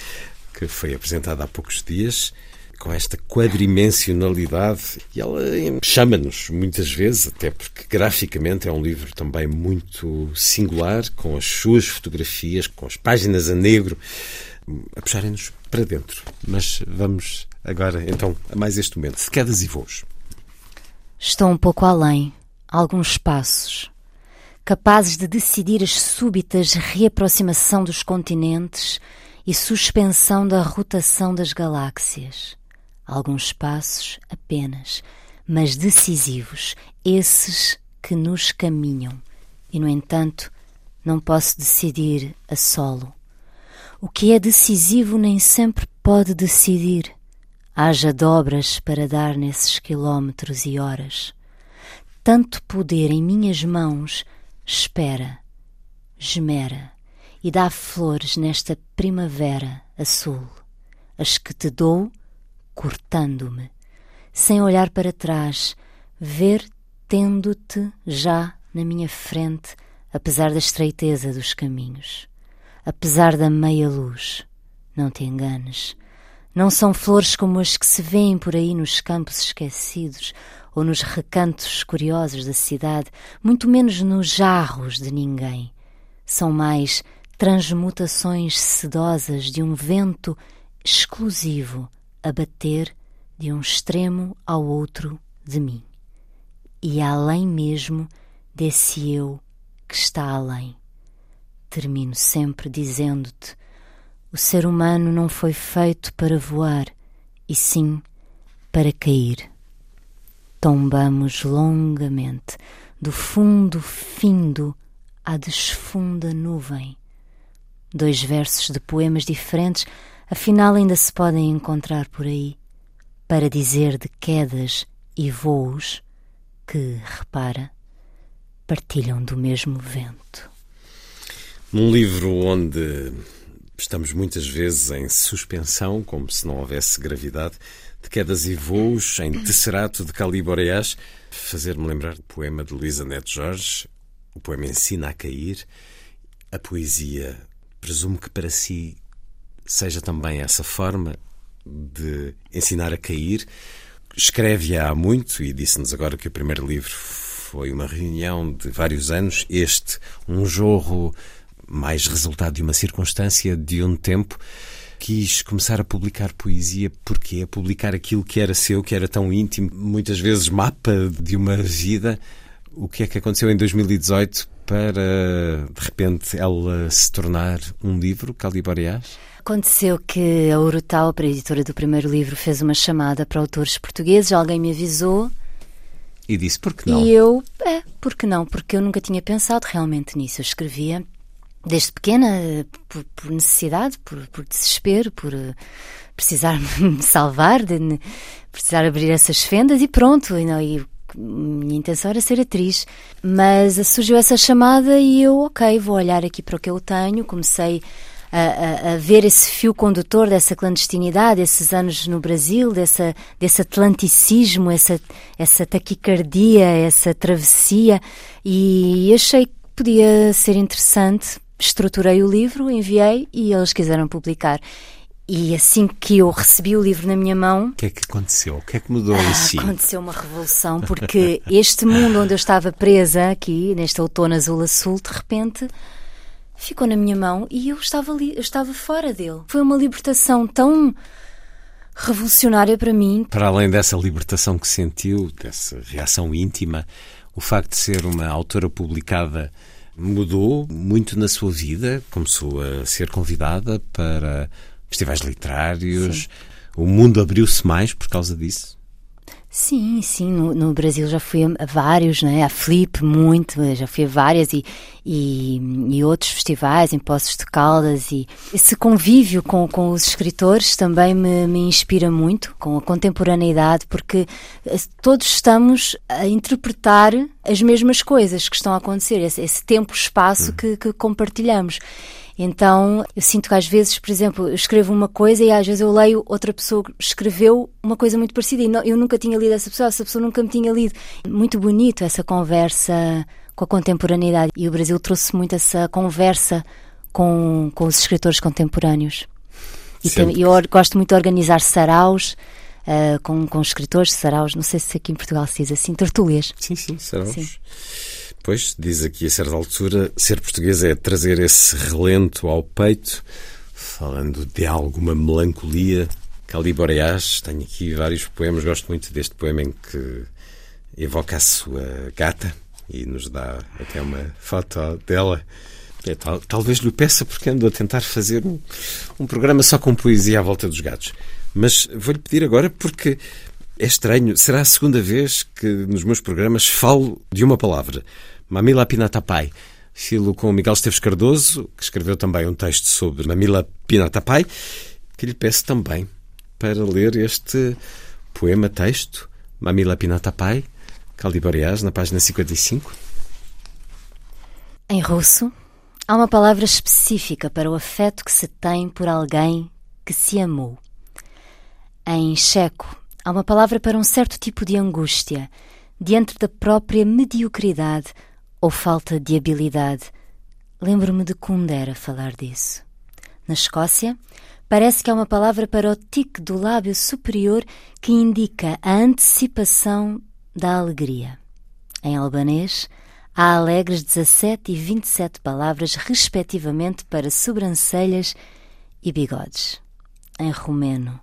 que foi apresentado há poucos dias, com esta quadrimensionalidade. E ela chama-nos muitas vezes, até porque graficamente é um livro também muito singular, com as suas fotografias, com as páginas a negro, a puxarem-nos para dentro. Mas vamos agora, então, a mais este momento, de quedas e voos. Estou um pouco além, alguns passos, capazes de decidir as súbitas reaproximação dos continentes e suspensão da rotação das galáxias. Alguns passos apenas, mas decisivos, esses que nos caminham. E, no entanto, não posso decidir a solo. O que é decisivo nem sempre pode decidir haja dobras para dar nesses quilómetros e horas. Tanto poder em minhas mãos espera, gemera e dá flores nesta primavera azul, as que te dou cortando-me, sem olhar para trás, ver tendo-te já na minha frente, apesar da estreiteza dos caminhos, apesar da meia luz. Não te enganes, não são flores como as que se vêem por aí nos campos esquecidos ou nos recantos curiosos da cidade, muito menos nos jarros de ninguém. São mais transmutações sedosas de um vento exclusivo a bater de um extremo ao outro de mim. E além mesmo desse eu que está além. Termino sempre dizendo-te o ser humano não foi feito para voar, e sim para cair. Tombamos longamente, do fundo findo à desfunda nuvem. Dois versos de poemas diferentes, afinal ainda se podem encontrar por aí, para dizer de quedas e voos que, repara, partilham do mesmo vento. Num livro onde Estamos muitas vezes em suspensão, como se não houvesse gravidade, de quedas e voos em Tesserato de Caliboreás. Fazer-me lembrar do poema de Luísa Neto Jorge. O poema ensina a cair. A poesia, presumo que para si seja também essa forma de ensinar a cair. Escreve-a há muito e disse-nos agora que o primeiro livro foi uma reunião de vários anos. Este, um jorro mais resultado de uma circunstância, de um tempo. Quis começar a publicar poesia porque a publicar aquilo que era seu, que era tão íntimo, muitas vezes mapa de uma vida. O que é que aconteceu em 2018 para, de repente, ela se tornar um livro, Caliboreás? Aconteceu que a Urutau, a editora do primeiro livro, fez uma chamada para autores portugueses, alguém me avisou. E disse, por que não? E eu, é, por que não? Porque eu nunca tinha pensado realmente nisso. Eu escrevia desde pequena, por, por necessidade, por, por, desespero, por uh, precisar me salvar, de precisar abrir essas fendas e pronto. E, não, e minha intenção era ser atriz. Mas surgiu essa chamada e eu, ok, vou olhar aqui para o que eu tenho. Comecei a, a, a, ver esse fio condutor dessa clandestinidade, esses anos no Brasil, dessa, desse atlanticismo, essa, essa taquicardia, essa travessia, e achei que podia ser interessante estruturei o livro, enviei e eles quiseram publicar. E assim que eu recebi o livro na minha mão. O que é que aconteceu? O que é que mudou em si? Aconteceu uma revolução, porque este mundo onde eu estava presa, aqui, neste outono azul a sul, de repente ficou na minha mão e eu estava ali, eu estava fora dele. Foi uma libertação tão revolucionária para mim. Para além dessa libertação que sentiu, dessa reação íntima, o facto de ser uma autora publicada mudou muito na sua vida? Começou a ser convidada para festivais literários? Sim. O mundo abriu-se mais por causa disso? Sim, sim, no, no, Brasil já fui a, vários, né? a Flip muito, já fui a várias e, e, e, outros festivais em Poços de Caldas e esse convívio com, com os escritores também me, me inspira muito, com a contemporaneidade, porque eh, todos estamos a interpretar as mesmas coisas que estão a acontecer, esse, esse tempo-espaço hum. que, que compartilhamos. Então, eu sinto que às vezes, por exemplo, eu escrevo uma coisa e às vezes eu leio outra pessoa que escreveu uma coisa muito parecida e não, eu nunca tinha lido essa pessoa, essa pessoa nunca me tinha lido. Muito bonito essa conversa com a contemporaneidade e o Brasil trouxe muito essa conversa com, com os escritores contemporâneos. E também, eu gosto muito de organizar saraus uh, com, com escritores, saraus, não sei se aqui em Portugal se diz assim, tertúlias. Sim, sim, saraus. Sim. Pois, diz aqui a certa altura, ser português é trazer esse relento ao peito, falando de alguma melancolia. Caliboreás, tenho aqui vários poemas, gosto muito deste poema em que evoca a sua gata e nos dá até uma foto dela. É, tal, talvez lhe peça porque ando a tentar fazer um, um programa só com poesia à volta dos gatos. Mas vou-lhe pedir agora porque é estranho. Será a segunda vez que nos meus programas falo de uma palavra. Mamila Pinatapai. Filo com Miguel Esteves Cardoso, que escreveu também um texto sobre Mamila Pinatapai, que lhe peço também para ler este poema-texto, Mamila Pinatapai, Caldiboriás, na página 55. Em russo, há uma palavra específica para o afeto que se tem por alguém que se amou. Em checo, há uma palavra para um certo tipo de angústia diante da própria mediocridade ou falta de habilidade. Lembro-me de Kundera falar disso. Na Escócia, parece que há uma palavra para o tique do lábio superior que indica a antecipação da alegria. Em albanês, há alegres 17 e 27 palavras, respectivamente, para sobrancelhas e bigodes. Em romeno,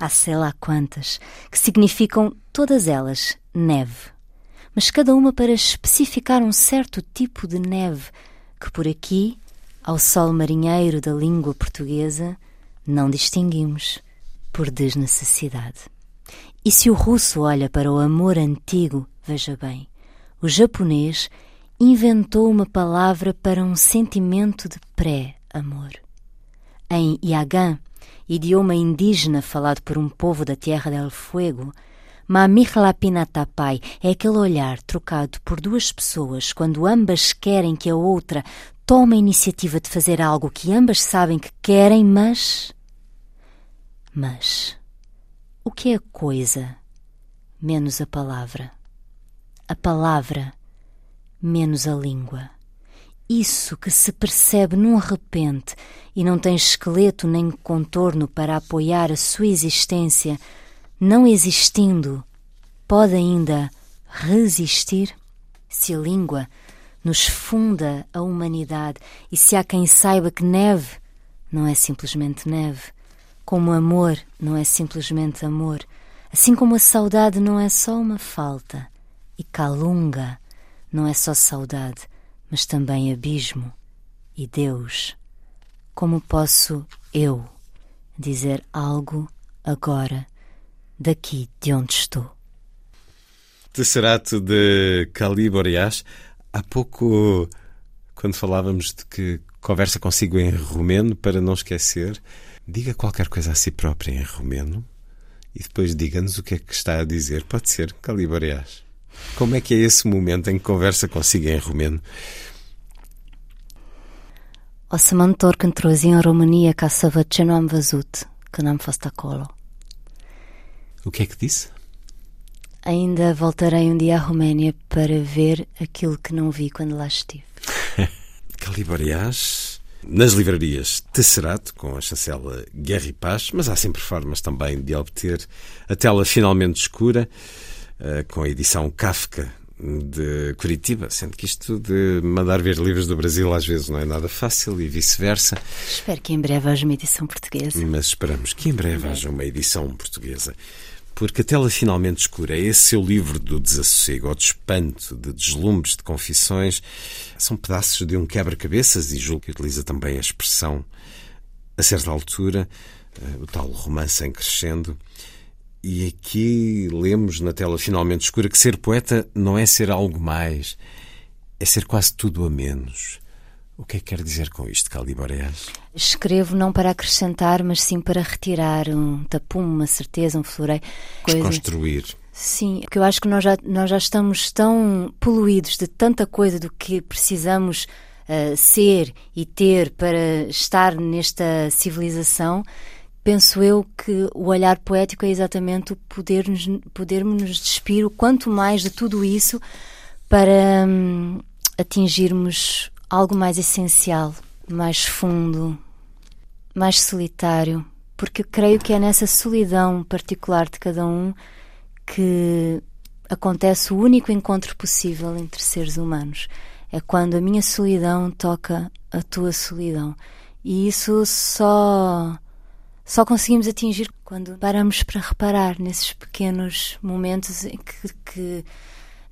há sei lá quantas, que significam todas elas neve mas cada uma para especificar um certo tipo de neve que por aqui, ao sol marinheiro da língua portuguesa, não distinguimos por desnecessidade. E se o russo olha para o amor antigo, veja bem, o japonês inventou uma palavra para um sentimento de pré-amor. Em Yagan, idioma indígena falado por um povo da Terra del Fuego, Mamichlapinatapai é aquele olhar trocado por duas pessoas quando ambas querem que a outra toma a iniciativa de fazer algo que ambas sabem que querem, mas. Mas. O que é a coisa menos a palavra? A palavra menos a língua. Isso que se percebe num repente e não tem esqueleto nem contorno para apoiar a sua existência, não existindo, pode ainda resistir? Se a língua nos funda a humanidade e se há quem saiba que neve não é simplesmente neve, como amor não é simplesmente amor, assim como a saudade não é só uma falta e calunga não é só saudade, mas também abismo e Deus. Como posso eu dizer algo agora, daqui de onde estou? Tesserato de Caliborias. Há pouco, quando falávamos de que conversa consigo em romeno, para não esquecer, diga qualquer coisa a si própria em romeno e depois diga-nos o que é que está a dizer. Pode ser, Caliborias. Como é que é esse momento em que conversa consigo em romeno? O să mă întorc într-o zi în România ca să văd ce nu am văzut când am fost acolo. O que é que disse? Ainda voltarei um dia à Roménia para ver aquilo que não vi quando lá estive. Caliborias, nas livrarias Tesserato, com a chancela Guerra e Paz, mas há sempre formas também de obter a tela finalmente escura. Eh, com a edição Kafka de Curitiba, sendo que isto de mandar ver livros do Brasil às vezes não é nada fácil e vice-versa. Espero que em breve haja uma edição portuguesa. Mas esperamos que em breve haja uma edição portuguesa. Porque a tela finalmente escura é esse seu livro do desassossego, ou de espanto, de deslumbres, de confissões. São pedaços de um quebra-cabeças e julgo que utiliza também a expressão, a certa altura, eh, o tal romance em crescendo. E aqui lemos na tela finalmente escura que ser poeta não é ser algo mais, é ser quase tudo a menos. O que é que quer dizer com isto, Caliboreas? Escrevo não para acrescentar, mas sim para retirar um tapume, uma certeza, um floreio. Coisa... Construir. Sim, porque eu acho que nós já, nós já estamos tão poluídos de tanta coisa do que precisamos uh, ser e ter para estar nesta civilização penso eu que o olhar poético é exatamente podermos, podermos nos despir o quanto mais de tudo isso para hum, atingirmos algo mais essencial, mais fundo, mais solitário, porque creio que é nessa solidão particular de cada um que acontece o único encontro possível entre seres humanos. É quando a minha solidão toca a tua solidão. E isso só só conseguimos atingir quando paramos para reparar nesses pequenos momentos em que, que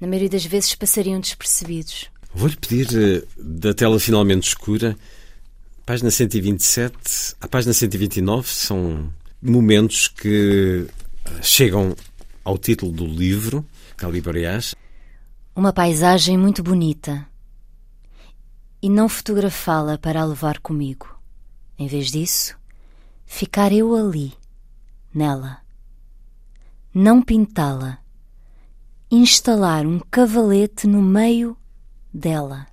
na maioria das vezes, passariam despercebidos. Vou-lhe pedir, eh, da tela finalmente escura, página 127 à página 129, são momentos que eh, chegam ao título do livro, Caliborias. Uma paisagem muito bonita. E não fotografá-la para a levar comigo. Em vez disso, ficar eu ali, nela. Não pintá-la, instalar um cavalete no meio dela,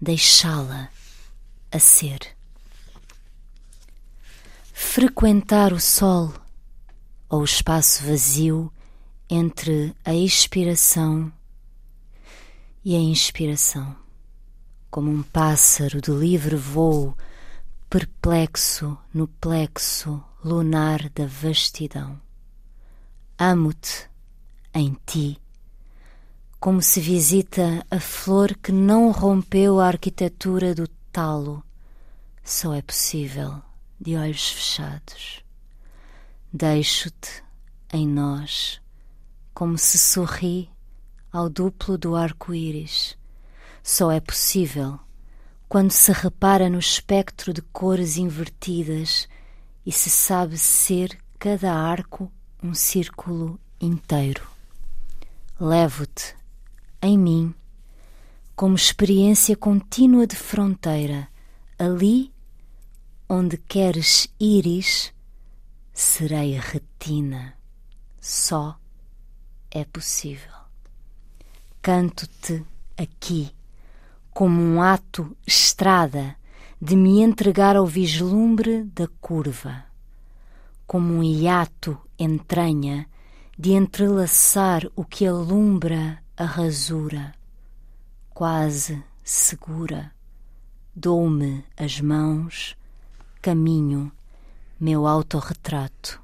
deixá-la a ser. Frequentar o sol ou o espaço vazio entre a expiração e a inspiração, como um pássaro de livre voo perplexo no plexo lunar da vastidão. Amo-te em ti, como se visita a flor que não rompeu a arquitetura do talo. Só é possível de olhos fechados. Deixo-te em nós, como se sorri ao duplo do arco-íris. Só é possível quando se repara no espectro de cores invertidas e se sabe ser cada arco um círculo inteiro. Levo-te em mim como experiência contínua de fronteira, ali onde queres íris, serei retina. Só é possível. Canto-te aqui como um ato estrada de me entregar ao vislumbre da curva, como um hiato entranha de entrelaçar o que alumbra a rasura, quase segura, dou-me as mãos, caminho, meu autorretrato.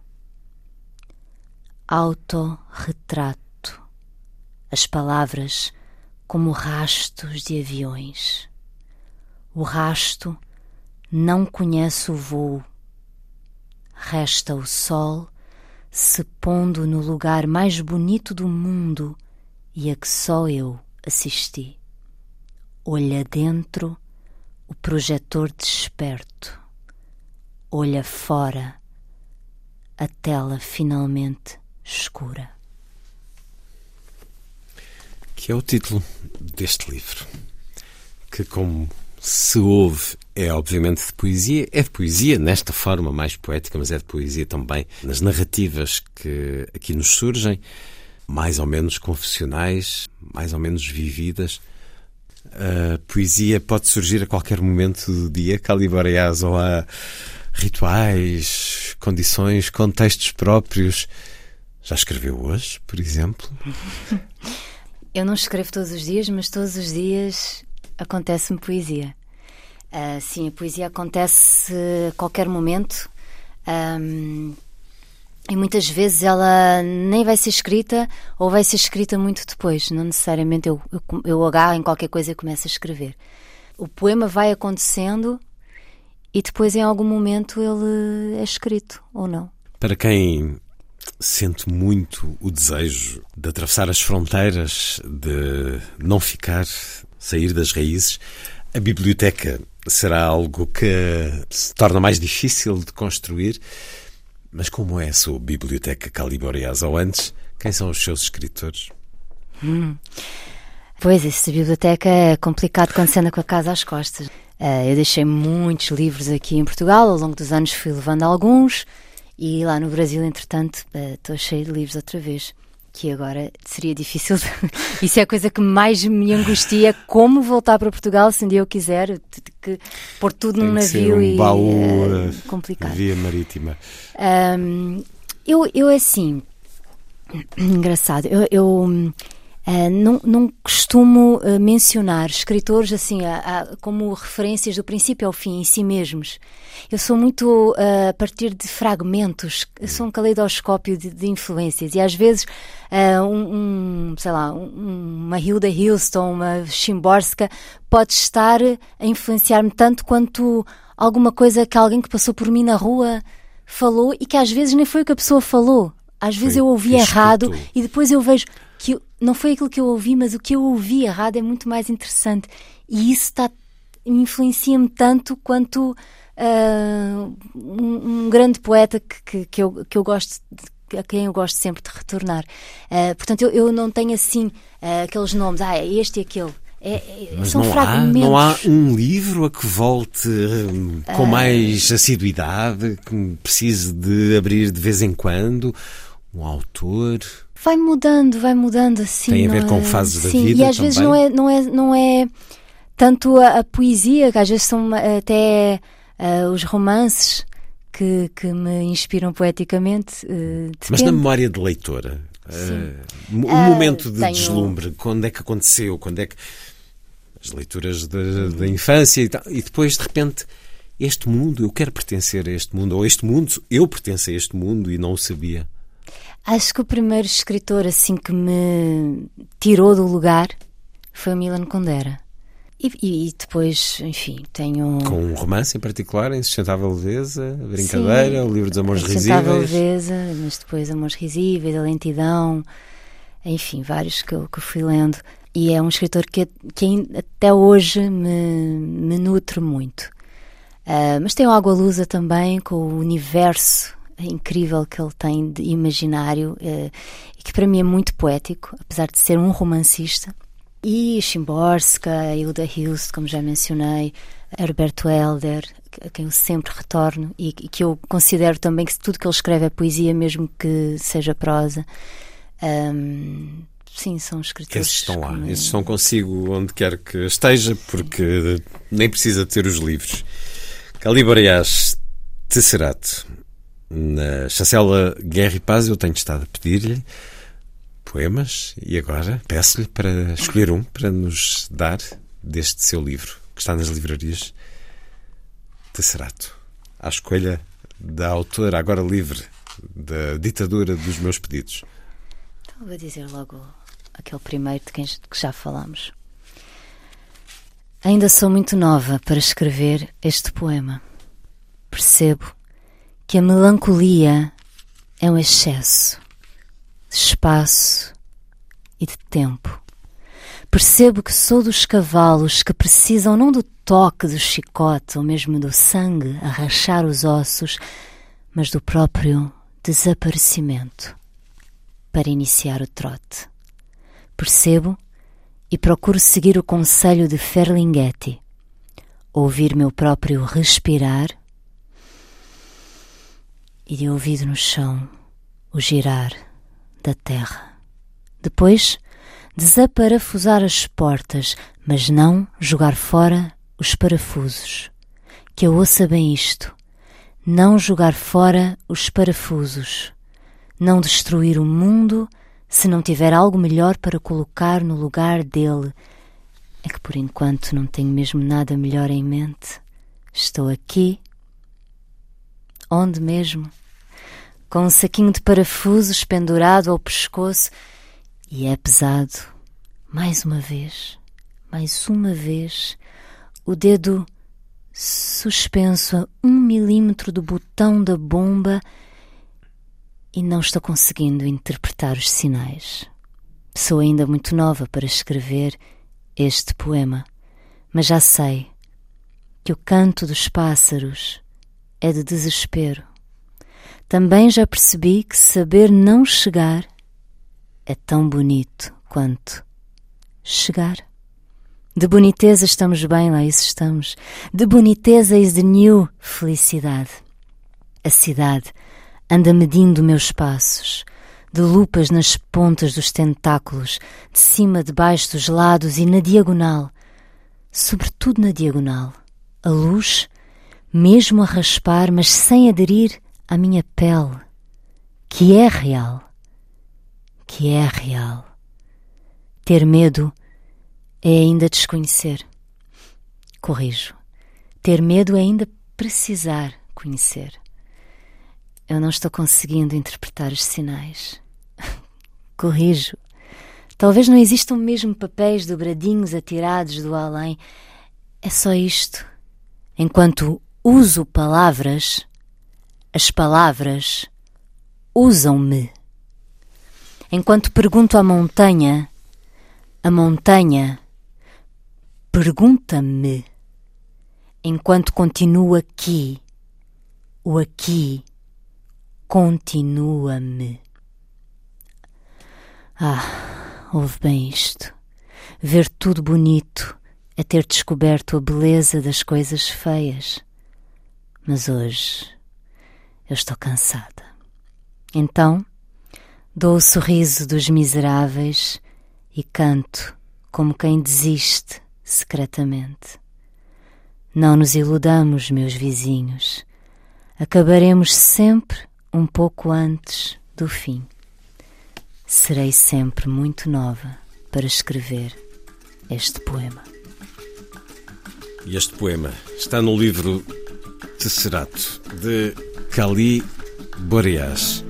Autorretrato. As palavras como rastos de aviões. O rasto não conhece o voo. Resta o sol se pondo no lugar mais bonito do mundo e a que só eu assisti. Olha dentro o projetor desperto. Olha fora a tela finalmente escura. Que é o título deste livro, que, como se ouve, é obviamente de poesia. É de poesia nesta forma mais poética, mas é de poesia também nas narrativas que aqui nos surgem, mais ou menos confessionais, mais ou menos vividas. A poesia pode surgir a qualquer momento do dia, Calibareás, ou há rituais, condições, contextos próprios. Já escreveu hoje, por exemplo? Eu não escrevo todos os dias, mas todos os dias acontece-me poesia. Uh, sim, a poesia acontece a qualquer momento. Um, e muitas vezes ela nem vai ser escrita ou vai ser escrita muito depois. Não necessariamente eu, eu, eu agarro em qualquer coisa e começo a escrever. O poema vai acontecendo e depois, em algum momento, ele é escrito ou não. Para quem sente muito o desejo de atravessar as fronteiras, de não ficar sair das raízes, a biblioteca será algo que se torna mais difícil de construir. Mas como é a sua biblioteca Caliboreas? Ou antes, quem são os seus escritores? Hum. Pois, essa biblioteca é complicado quando se anda com a casa às costas. Uh, eu deixei muitos livros aqui em Portugal, ao longo dos anos fui levando alguns, e lá no Brasil, entretanto, estou uh, cheio de livros outra vez que agora seria difícil. Isso é a coisa que mais me angustia. Como voltar para Portugal se um dia eu quiser que pôr tudo num navio um e baú, uh, complicado. Via marítima. Um, eu, eu assim, engraçado. Eu, eu Uh, não, não, costumo uh, mencionar escritores assim uh, como referências do princípio ao fim em si mesmos. Eu sou muito a partir de fragmentos, sou um caleidoscópio de, de influências e às vezes um, um, sei lá, um, uma Hilda Houston, uma Shimborska pode estar a influenciar-me tanto quanto alguma coisa que alguém que passou por mim na rua falou e que às vezes nem foi o que a pessoa falou. Às vezes foi eu ouvi errado e depois eu vejo que não foi aquilo que eu ouvi, mas o que eu ouvi errado é muito mais interessante. E isso está, influencia-me tanto quanto uh, um, um, grande poeta que, que, que, eu, que eu gosto a quem eu gosto sempre de retornar. Uh, portanto, eu, eu, não tenho assim uh, aqueles nomes, ah, é este e aquele. É, é, Mas são não fragmentos. Há, não há um livro a que volte um, com mais assiduidade, que precise de abrir de vez em quando? Um autor? Vai mudando, vai mudando assim. Tem a ver é? com fases da Sim, vida. E às também. vezes não é, não é, não é tanto a, a poesia, que às vezes são até uh, os romances que, que me inspiram poeticamente. Uh, Mas na memória de leitora, uh, um momento de tenho... deslumbre, quando é que aconteceu? Quando é que. As leituras da, da infância e, tal, e depois de repente este mundo, eu quero pertencer a este mundo, ou este mundo, eu pertenço a este mundo e não o sabia. Acho que o primeiro escritor assim que me tirou do lugar foi o Milan Kundera. E, e, e, depois, enfim, tenho. Com um romance em particular, Insustentável Leveza, Brincadeira, Sim, o livro dos Amores Risíveis. Leveza, mas depois Amores Risíveis, A Lentidão, enfim, vários que eu, que fui lendo. E é um escritor que, que até hoje me, me nutre muito. Uh, mas tem o Água Lusa também, com o universo incrível que ele tem de imaginário uh, e que para mim é muito poético, apesar de ser um romancista. E Shimborska, Hilda Hilst, como já mencionei, Herberto Helder, a quem eu sempre retorno e, que eu considero também que tudo que ele escreve é poesia, mesmo que seja prosa. Um, sim, são escritores. Esses estão lá, que... esses estão consigo onde quer que esteja, porque nem precisa ter os livros. Calibarias Tesserato, na chancela Guerra e Paz, eu tenho estado a pedir-lhe poemas e agora peço-lhe para escolher um para nos dar deste seu livro, que está nas livrarias Tesserato. À escolha da autora, agora livre, da ditadura dos meus pedidos. Então vou dizer logo aquele primeiro de quem que já falámos. Ainda sou muito nova para escrever este poema. Percebo que a melancolia é um excesso de espaço e de tempo. Percebo que sou dos cavalos que precisam não do toque do chicote ou mesmo do sangue a rachar os ossos, mas do próprio desaparecimento para iniciar o trote. Percebo e procuro seguir o conselho de Ferlinghetti, ouvir meu próprio respirar e de ouvido no chão o girar da terra. Depois, desaparafusar as portas, mas não jogar fora os parafusos. Que eu ouça bem isto. Não jogar fora os parafusos. Não destruir o mundo se não tiver algo melhor para colocar no lugar dele. É que por enquanto não tenho mesmo nada melhor em mente. Estou aqui. Onde mesmo? Com um saquinho de parafusos pendurado ao pescoço, e é pesado. Mais uma vez, mais uma vez, o dedo suspenso a um milímetro do botão da bomba e não estou conseguindo interpretar os sinais. Sou ainda muito nova para escrever este poema, mas já sei que o canto dos pássaros é de desespero também já percebi que saber não chegar é tão bonito quanto chegar. De boniteza estamos bem, lá isso estamos. De boniteza is the new felicidade. A cidade anda medindo meus passos, de lupas nas pontas dos tentáculos, de cima, debaixo dos lados e na diagonal. Sobretudo na diagonal. A luz, mesmo a raspar, mas sem aderir a minha pele, que é real, que é real. Ter medo é ainda desconhecer. Corrijo. Ter medo é ainda precisar conhecer. Eu não estou conseguindo interpretar os sinais. Corrijo. Talvez não existam mesmo papéis dobradinhos atirados do além. É só isto. Enquanto uso palavras, as palavras usam-me. Enquanto pergunto à montanha, a montanha pergunta-me. Enquanto continuo aqui, o aqui continua-me. Ah, ouve bem isto. Ver tudo bonito é ter descoberto a beleza das coisas feias. Mas hoje eu estou cansada. Então, dou o sorriso dos miseráveis e canto como quem desiste secretamente. Não nos iludamos, meus vizinhos. Acabaremos sempre um pouco antes do fim. Serei sempre muito nova para escrever este poema. E este poema está no livro Tesserato, de Cali Boreas.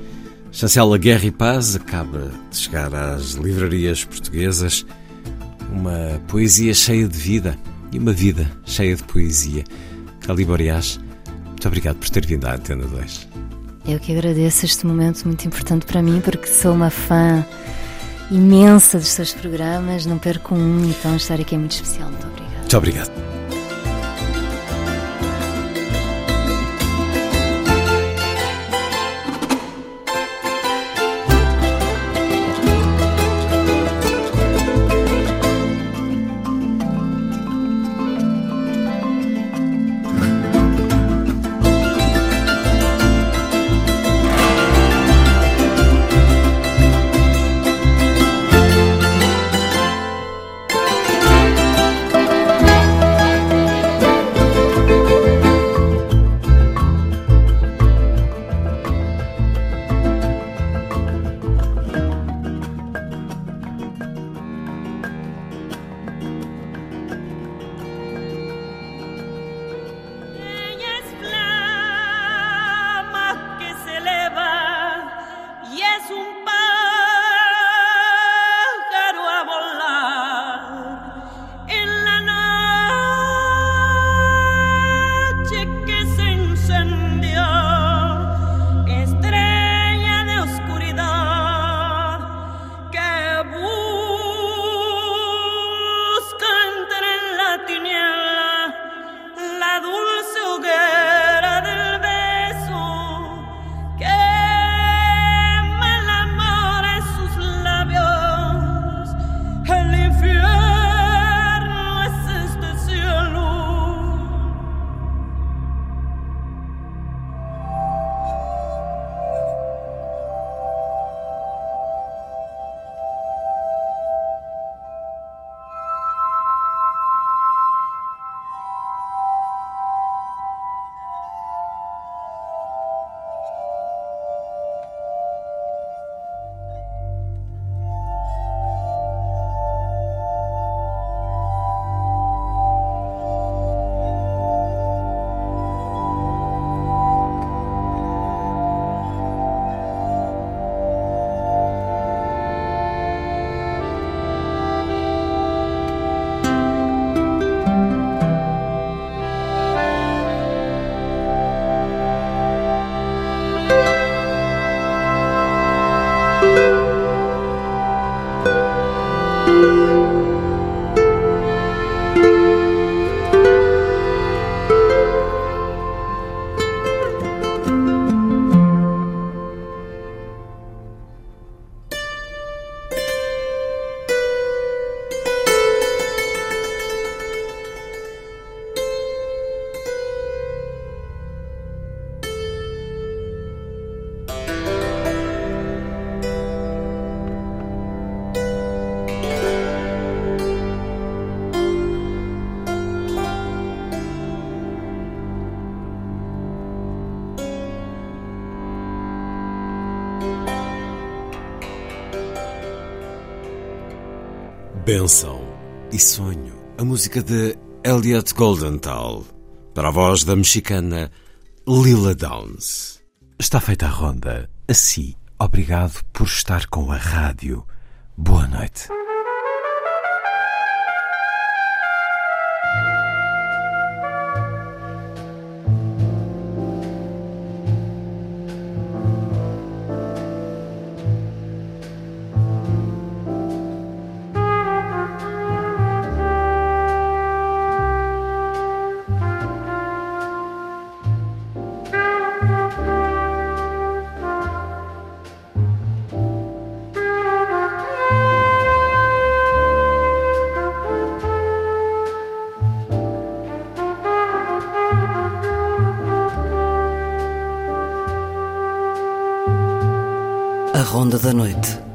Chancela Guerra e Paz acaba de chegar às livrarias portuguesas. Uma poesia cheia de vida e uma vida cheia de poesia. Cali Boreas, muito obrigado por ter vindo à Antena 2. Eu que agradeço este momento muito importante para mim, porque sou uma fã imensa dos seus programas, não perco um, então estar aqui é muito especial. Muito obrigada. Muito obrigado. Benção e sonho. A música de Elliot Goldenthal para a voz da mexicana Lila Downs. Está feita a ronda. Assim, obrigado por estar com a rádio. Boa noite. Da Noite.